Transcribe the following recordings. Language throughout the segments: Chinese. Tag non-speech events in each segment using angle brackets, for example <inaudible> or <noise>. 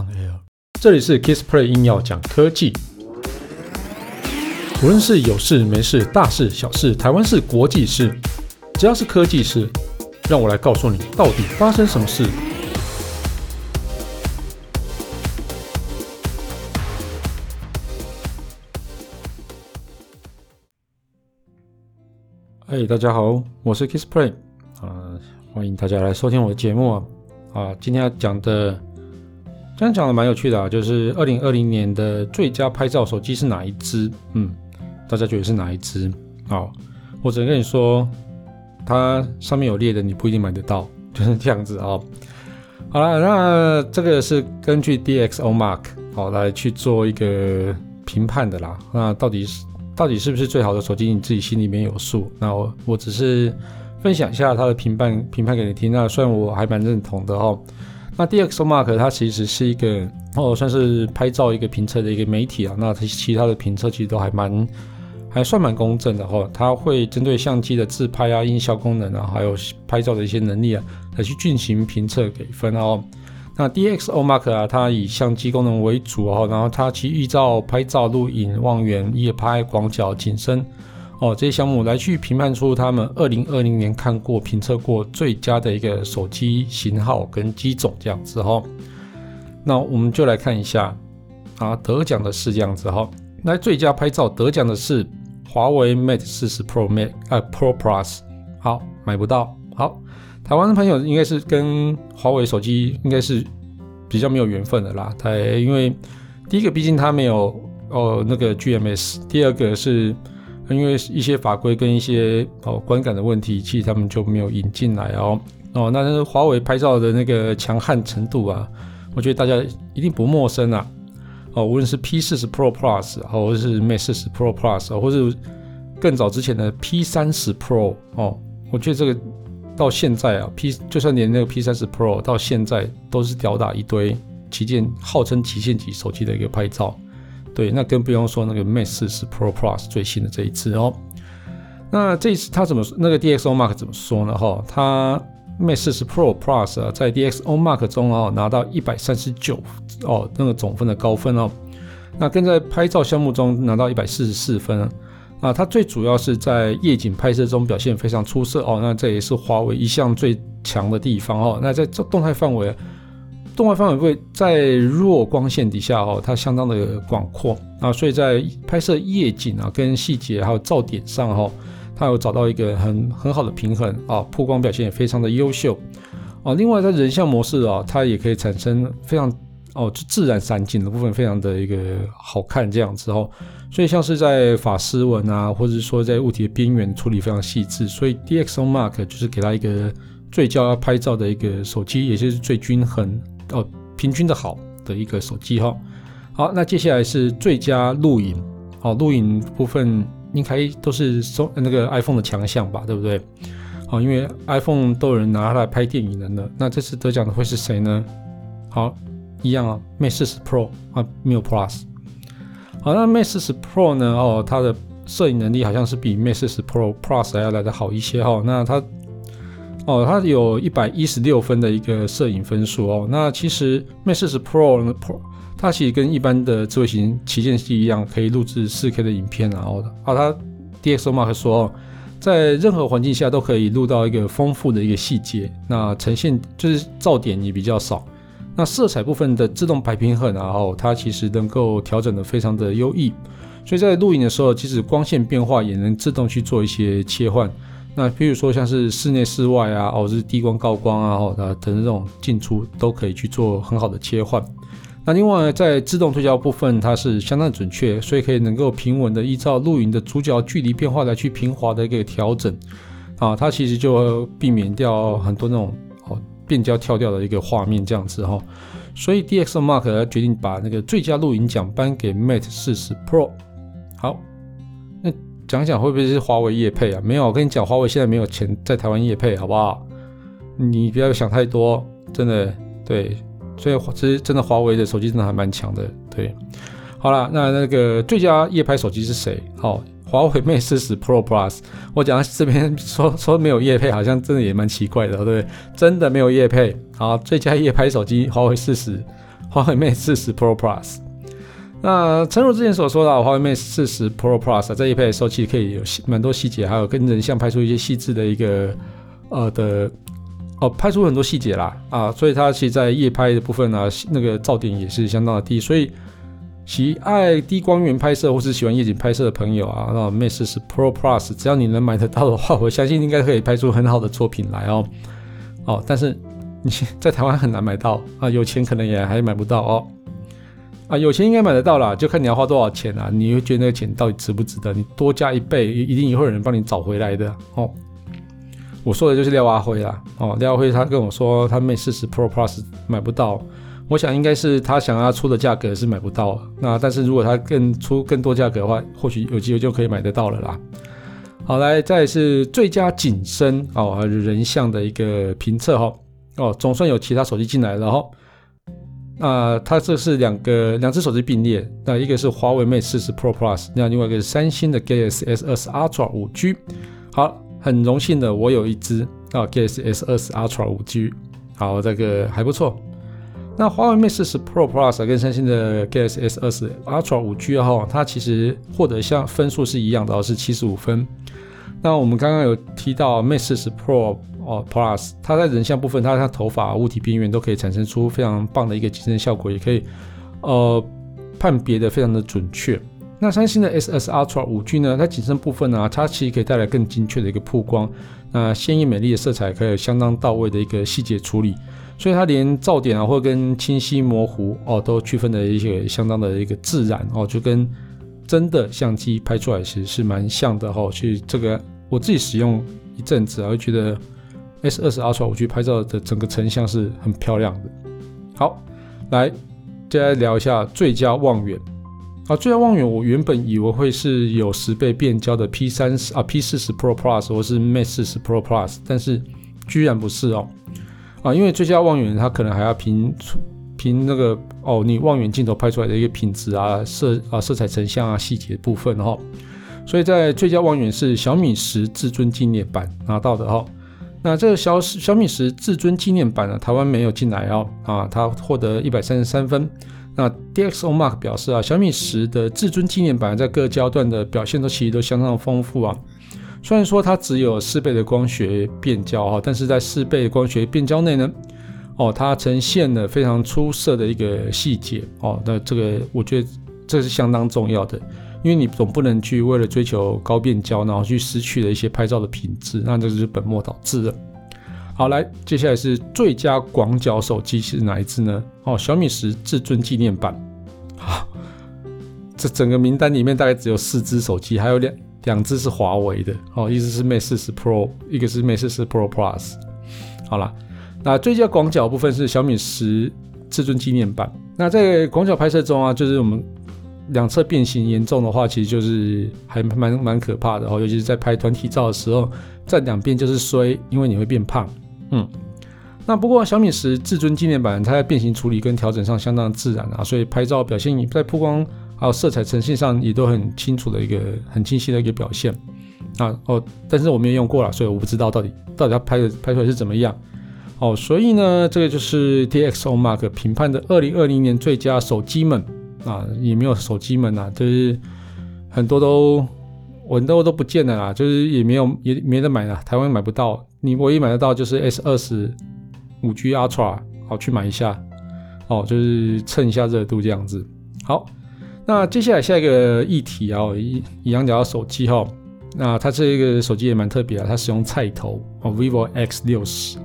on air。这里是 Kissplay 硬要讲科技，无论是有事没事、大事小事、台湾事、国际事，只要是科技事，让我来告诉你到底发生什么事。嘿，大家好，我是 Kissplay 啊，欢迎大家来收听我的节目啊。啊，今天要讲的，今天讲的蛮有趣的啊，就是二零二零年的最佳拍照手机是哪一支？嗯，大家觉得是哪一支？好，我只能跟你说，它上面有列的，你不一定买得到，<laughs> 就是这样子啊。好了，那这个是根据 DxOMark 好来去做一个评判的啦。那到底是？到底是不是最好的手机？你自己心里面有数。那我我只是分享一下它的评判评判给你听。那虽然我还蛮认同的哦。那 DxOMark 它其实是一个哦，算是拍照一个评测的一个媒体啊。那它其他的评测其实都还蛮还算蛮公正的哈。它会针对相机的自拍啊、音效功能啊，还有拍照的一些能力啊，来去进行评测给分哦。那 DxOMark 啊，它以相机功能为主哦，然后它其预照拍照、录影、望远、夜拍、广角、景深哦这些项目来去评判出他们二零二零年看过、评测过最佳的一个手机型号跟机种这样子哈。那我们就来看一下啊，得奖的是这样子哈。那最佳拍照得奖的是华为 Mate 40 Pro Max 啊 Pro Plus，好，买不到，好。台湾的朋友应该是跟华为手机应该是比较没有缘分的啦。它因为第一个毕竟它没有哦那个 GMS，第二个是因为一些法规跟一些哦观感的问题，其实他们就没有引进来哦哦。那但是华为拍照的那个强悍程度啊，我觉得大家一定不陌生啊。哦，无论是 P40 Pro Plus，或者是 Mate 40 Pro Plus，或是更早之前的 P30 Pro 哦，我觉得这个。到现在啊，P 就算连那个 P 三十 Pro 到现在都是吊打一堆旗舰，号称旗舰级手机的一个拍照。对，那更不用说那个 Mate 四十 Pro Plus 最新的这一支哦。那这一次它怎么那个 DxOMark 怎么说呢？哈，它 Mate 四十 Pro Plus 啊，在 DxOMark 中哦拿到一百三十九哦那个总分的高分哦。那跟在拍照项目中拿到一百四十四分。啊，它最主要是在夜景拍摄中表现非常出色哦，那这也是华为一向最强的地方哦。那在这动态范围，动态范围会在弱光线底下哦，它相当的广阔啊，所以在拍摄夜景啊、跟细节还有噪点上哈，它有找到一个很很好的平衡啊，曝光表现也非常的优秀啊。另外在人像模式啊，它也可以产生非常。哦，就自然散景的部分非常的一个好看，这样子哦，所以像是在法丝纹啊，或者说在物体的边缘处理非常细致，所以 DxOMark 就是给它一个最佳拍照的一个手机，也就是最均衡哦，平均的好的一个手机哈。好，那接下来是最佳录影，哦，录影部分应该都是说那个 iPhone 的强项吧，对不对？哦，因为 iPhone 都有人拿它来拍电影的呢，那这次得奖的会是谁呢？好。一样啊，Mate 40 Pro 啊，没有 Plus。好，那 Mate 40 Pro 呢？哦，它的摄影能力好像是比 Mate 40 Pro Plus 还要来得好一些哈、那它，哦，它有一百一十六分的一个摄影分数哦。那其实 Mate 40 Pro 呢，Pro 它其实跟一般的智慧型旗舰机一样，可以录制 4K 的影片然后的。好，它 DxOMark 说，在任何环境下都可以录到一个丰富的一个细节，那呈现就是噪点也比较少。那色彩部分的自动白平衡，然后它其实能够调整的非常的优异，所以在录影的时候，即使光线变化也能自动去做一些切换。那比如说像是室内、室外啊，或者是低光、高光啊，哦，等等这种进出都可以去做很好的切换。那另外在自动对焦部分，它是相当准确，所以可以能够平稳的依照录影的主角距离变化来去平滑的一个调整。啊，它其实就避免掉很多那种哦。变焦跳掉的一个画面这样子哈，所以 DxOMark 决定把那个最佳录影奖颁给 Mate 40 Pro。好，讲讲会不会是华为业配啊？没有，我跟你讲，华为现在没有钱在台湾业配，好不好？你不要想太多，真的对。所以其实真的华为的手机真的还蛮强的，对。好了，那那个最佳夜拍手机是谁？好。华为 Mate 40 Pro Plus，我讲到这边说 <laughs> 说没有夜配，好像真的也蛮奇怪的，对不对？真的没有夜配。好，最佳夜拍手机华为40，华为 Mate 40 Pro Plus。那诚如之前所说的，华为 Mate 40 Pro Plus 这一配手机可以有蛮多细节，还有跟人像拍出一些细致的一个呃的哦，拍出很多细节啦啊，所以它其实在夜拍的部分呢、那个噪点也是相当的低，所以。喜爱低光源拍摄或是喜欢夜景拍摄的朋友啊，那 Mate 40 Pro Plus，只要你能买得到的话，我相信应该可以拍出很好的作品来哦。哦，但是你 <laughs> 在台湾很难买到啊，有钱可能也还买不到哦。啊，有钱应该买得到啦，就看你要花多少钱啊。你会觉得那个钱到底值不值得？你多加一倍，一定也会有人帮你找回来的哦。我说的就是廖阿辉啦，哦，廖阿辉他跟我说他 Mate 40 Pro Plus 买不到。我想应该是他想要出的价格是买不到，那但是如果他更出更多价格的话，或许有机会就可以买得到了啦。好，来再是最佳景深哦，人像的一个评测哈哦，总算有其他手机进来了哈。那它这是两个两只手机并列，那一个是华为 Mate 40 Pro Plus，那另外一个是三星的 Galaxy S 二十 Ultra 5G。好，很荣幸的我有一只啊 Galaxy S 二十 Ultra 5G，好，这个还不错。那华为 Mate 40 Pro Plus 跟三星的 Galaxy S 二十 Ultra 5G 哈，它其实获得像分数是一样的，是七十五分。那我们刚刚有提到 Mate 40 Pro 哦 Plus，它在人像部分，它它头发、物体边缘都可以产生出非常棒的一个景深效果，也可以呃判别的非常的准确。那三星的 S S Ultra 5G 呢，它景深部分呢，它其实可以带来更精确的一个曝光，那鲜艳美丽的色彩，可以相当到位的一个细节处理。所以它连噪点啊，或跟清晰模糊哦，都区分的一些相当的一个自然哦，就跟真的相机拍出来其实是蛮像的哈。所以这个我自己使用一阵子啊，会觉得 S20 Ultra 5G 拍照的整个成像是很漂亮的。好，来接下来聊一下最佳望远啊，最佳望远我原本以为会是有十倍变焦的 P 三十啊 P 四十 Pro Plus 或是 Mate 40 Pro Plus，但是居然不是哦。啊，因为最佳望远它可能还要凭凭那个哦，你望远镜头拍出来的一个品质啊、色啊、色彩成像啊、细节部分哈，所以在最佳望远是小米十至尊纪念版拿到的哈。那这个小小米十至尊纪念版呢，台湾没有进来哦啊，它获得一百三十三分。那 DxOMark 表示啊，小米十的至尊纪念版在各焦段的表现都其实都相当丰富啊。虽然说它只有四倍的光学变焦哈，但是在四倍的光学变焦内呢，哦，它呈现了非常出色的一个细节哦。那这个我觉得这是相当重要的，因为你总不能去为了追求高变焦，然后去失去了一些拍照的品质，那这就是本末倒置了。好，来，接下来是最佳广角手机是哪一支呢？哦，小米十至尊纪念版。好，这整个名单里面大概只有四支手机，还有两。两只是华为的哦，一只是 Mate 40 Pro，一个是 Mate 40 Pro Plus。好了，那最佳广角部分是小米十至尊纪念版。那在广角拍摄中啊，就是我们两侧变形严重的话，其实就是还蛮蛮可怕的哦，尤其是在拍团体照的时候，站两边就是衰，因为你会变胖。嗯，那不过小米十至尊纪念版，它在变形处理跟调整上相当自然啊，所以拍照表现在曝光。还有色彩呈现上也都很清楚的一个很清晰的一个表现啊哦，但是我没有用过了，所以我不知道到底到底它拍的拍出来是怎么样哦，所以呢，这个就是 DxOMark 评判的二零二零年最佳手机们啊，也没有手机们呐，就是很多都很多都不见了啦，就是也没有也没得买了，台湾买不到，你唯一买得到就是 S 二十五 G Ultra，好去买一下哦，就是蹭一下热度这样子，好。那接下来下一个议题啊，一一样讲到手机哈，那它这个手机也蛮特别啊，它使用菜头哦，vivo X 六十，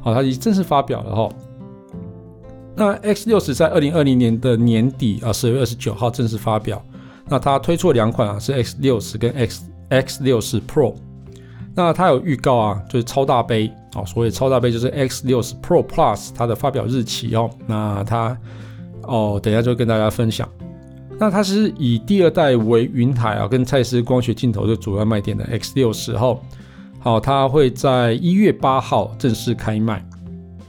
好，它已正式发表了哈。那 X 六十在二零二零年的年底啊，十二月二十九号正式发表。那它推出了两款啊，是 X 六十跟 X X 六十 Pro。那它有预告啊，就是超大杯哦，所谓超大杯就是 X 六十 Pro Plus 它的发表日期哦。那它哦，等一下就跟大家分享。那它是以第二代为云台啊，跟蔡司光学镜头的主要卖点的 X 六十号，好，它会在一月八号正式开卖。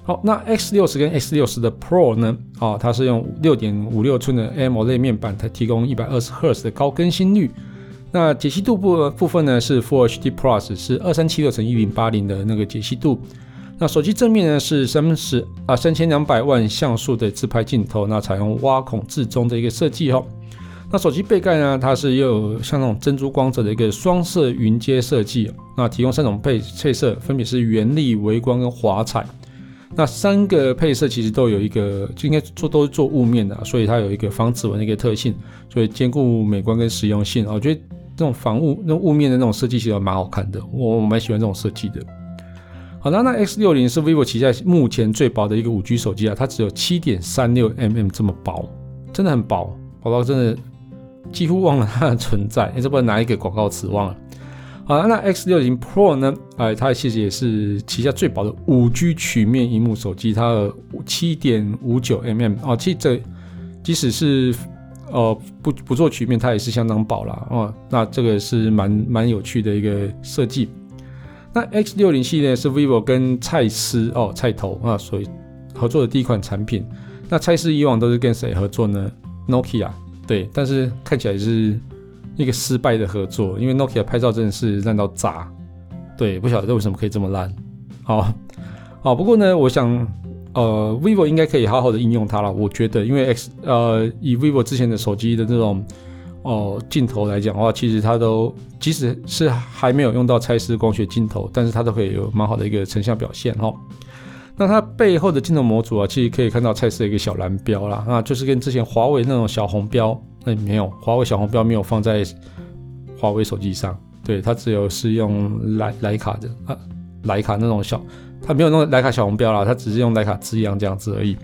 好，那 X 六十跟 X 六十的 Pro 呢？啊，它是用六点五六寸的 AMOLED 面板，它提供一百二十赫兹的高更新率。那解析度部部分呢是 Full HD Plus，是二三七六乘一零八零的那个解析度。那手机正面呢是三十啊三千两百万像素的自拍镜头，那采用挖孔至中的一个设计哦。那手机背盖呢，它是又有像那种珍珠光泽的一个双色云阶设计，那提供三种配配色，分别是原力、微光跟华彩。那三个配色其实都有一个，就应该做都是做雾面的，所以它有一个防指纹的一个特性，所以兼顾美观跟实用性。我觉得这种防雾、那雾面的那种设计其实蛮好看的，我蛮喜欢这种设计的。好，那那 X 六零是 vivo 旗下目前最薄的一个五 G 手机啊，它只有七点三六 mm 这么薄，真的很薄，薄到真的几乎忘了它的存在。哎，这不拿一个广告词忘了。好，那 X 六零 Pro 呢？哎，它其实也是旗下最薄的五 G 曲面萤幕手机，它的七点五九 mm 哦，其实这即使是呃不不做曲面，它也是相当薄啦。哦。那这个是蛮蛮有趣的一个设计。那 X 六零系列是 vivo 跟蔡司哦蔡头啊，所以合作的第一款产品。那蔡司以往都是跟谁合作呢？Nokia 对，但是看起来是一个失败的合作，因为 Nokia 拍照真的是烂到炸。对，不晓得为什么可以这么烂。好，好，不过呢，我想呃 vivo 应该可以好好的应用它了。我觉得，因为 X 呃以 vivo 之前的手机的这种。哦，镜头来讲的话，其实它都即使是还没有用到蔡司光学镜头，但是它都可以有蛮好的一个成像表现哈。那它背后的镜头模组啊，其实可以看到蔡司的一个小蓝标啦，那就是跟之前华为那种小红标，那没有华为小红标没有放在华为手机上，对，它只有是用莱莱卡的啊，莱卡那种小，它没有那种莱卡小红标啦，它只是用莱卡字样这样子而已。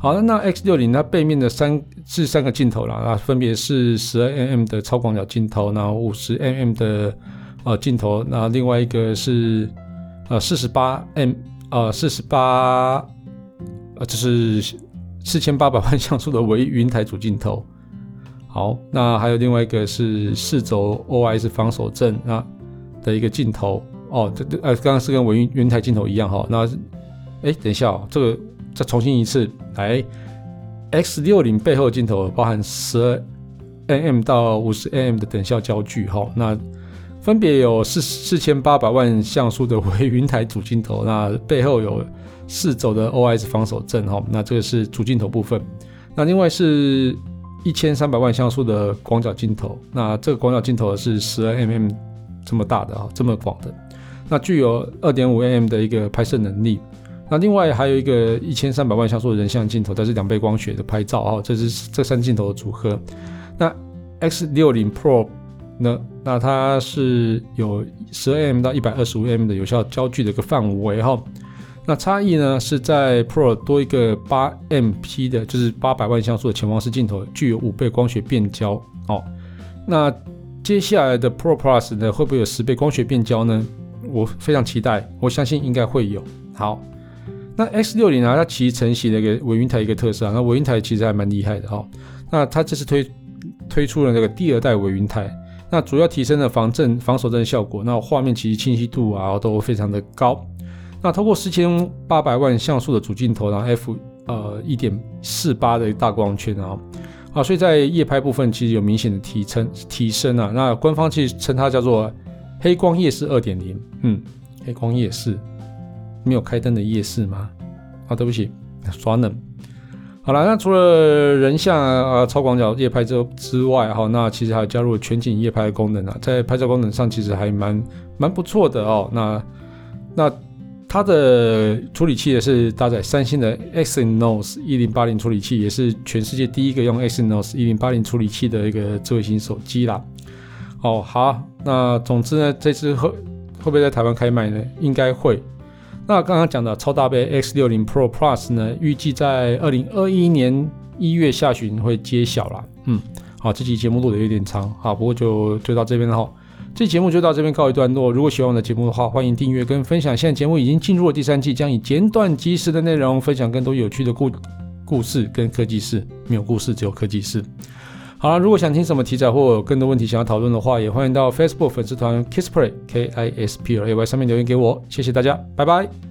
好的，那 X 六零它背面的三是三个镜头啦，啊，分别是十二 mm 的超广角镜头，然后五十 mm 的呃镜头，那另外一个是呃四十八 m 呃四十八呃就是四千八百万像素的微云台主镜头。好，那还有另外一个是四轴 OIS 防手震啊的一个镜头哦，这这呃刚刚是跟微云云台镜头一样哈，那哎等一下哦，这个。再重新一次来，X 六零背后镜头包含十二 mm 到五十 mm 的等效焦距，哈，那分别有四四千八百万像素的微云台主镜头，那背后有四轴的 OIS 防手震，哈，那这个是主镜头部分。那另外是一千三百万像素的广角镜头，那这个广角镜头是十二 mm 这么大的啊，这么广的，那具有二点五 mm 的一个拍摄能力。那另外还有一个一千三百万像素的人像镜头，它是两倍光学的拍照啊，这是这三镜头的组合。那 X 六零 Pro 呢？那它是有十二 mm 到一百二十五 mm 的有效焦距的一个范围哈。那差异呢是在 Pro 多一个八 MP 的，就是八百万像素的潜望式镜头，具有五倍光学变焦哦。那接下来的 Pro Plus 呢，会不会有十倍光学变焦呢？我非常期待，我相信应该会有。好。那 X 六零啊，它其实承袭了一个微云台一个特色啊。那微云台其实还蛮厉害的哈。那它这次推推出了那个第二代微云台，那主要提升了防震、防手震效果。那画面其实清晰度啊都非常的高。那通过四千八百万像素的主镜头，然后 F 呃一点四八的大光圈啊，啊，所以在夜拍部分其实有明显的提升提升啊。那官方其实称它叫做黑光夜视二点零，嗯，黑光夜视。没有开灯的夜视吗？啊，对不起，耍冷。好了，那除了人像啊、超广角夜拍之之外，哈，那其实还加入了全景夜拍的功能啊，在拍照功能上其实还蛮蛮不错的哦。那那它的处理器也是搭载三星的 Exynos 一零八零处理器，也是全世界第一个用 Exynos 一零八零处理器的一个智慧型手机啦。哦，好，那总之呢，这次会会不会在台湾开卖呢？应该会。那刚刚讲的超大杯 X 六零 Pro Plus 呢，预计在二零二一年一月下旬会揭晓啦。嗯，好，这期节目录的有点长，好，不过就就到这边了哈。这期节目就到这边告一段落。如果喜欢我的节目的话，欢迎订阅跟分享。现在节目已经进入了第三季，将以简短及时的内容分享更多有趣的故故事跟科技事。没有故事，只有科技事。好了，如果想听什么题材或有更多问题想要讨论的话，也欢迎到 Facebook 粉丝团 Kisplay K I S P L A Y 上面留言给我。谢谢大家，拜拜。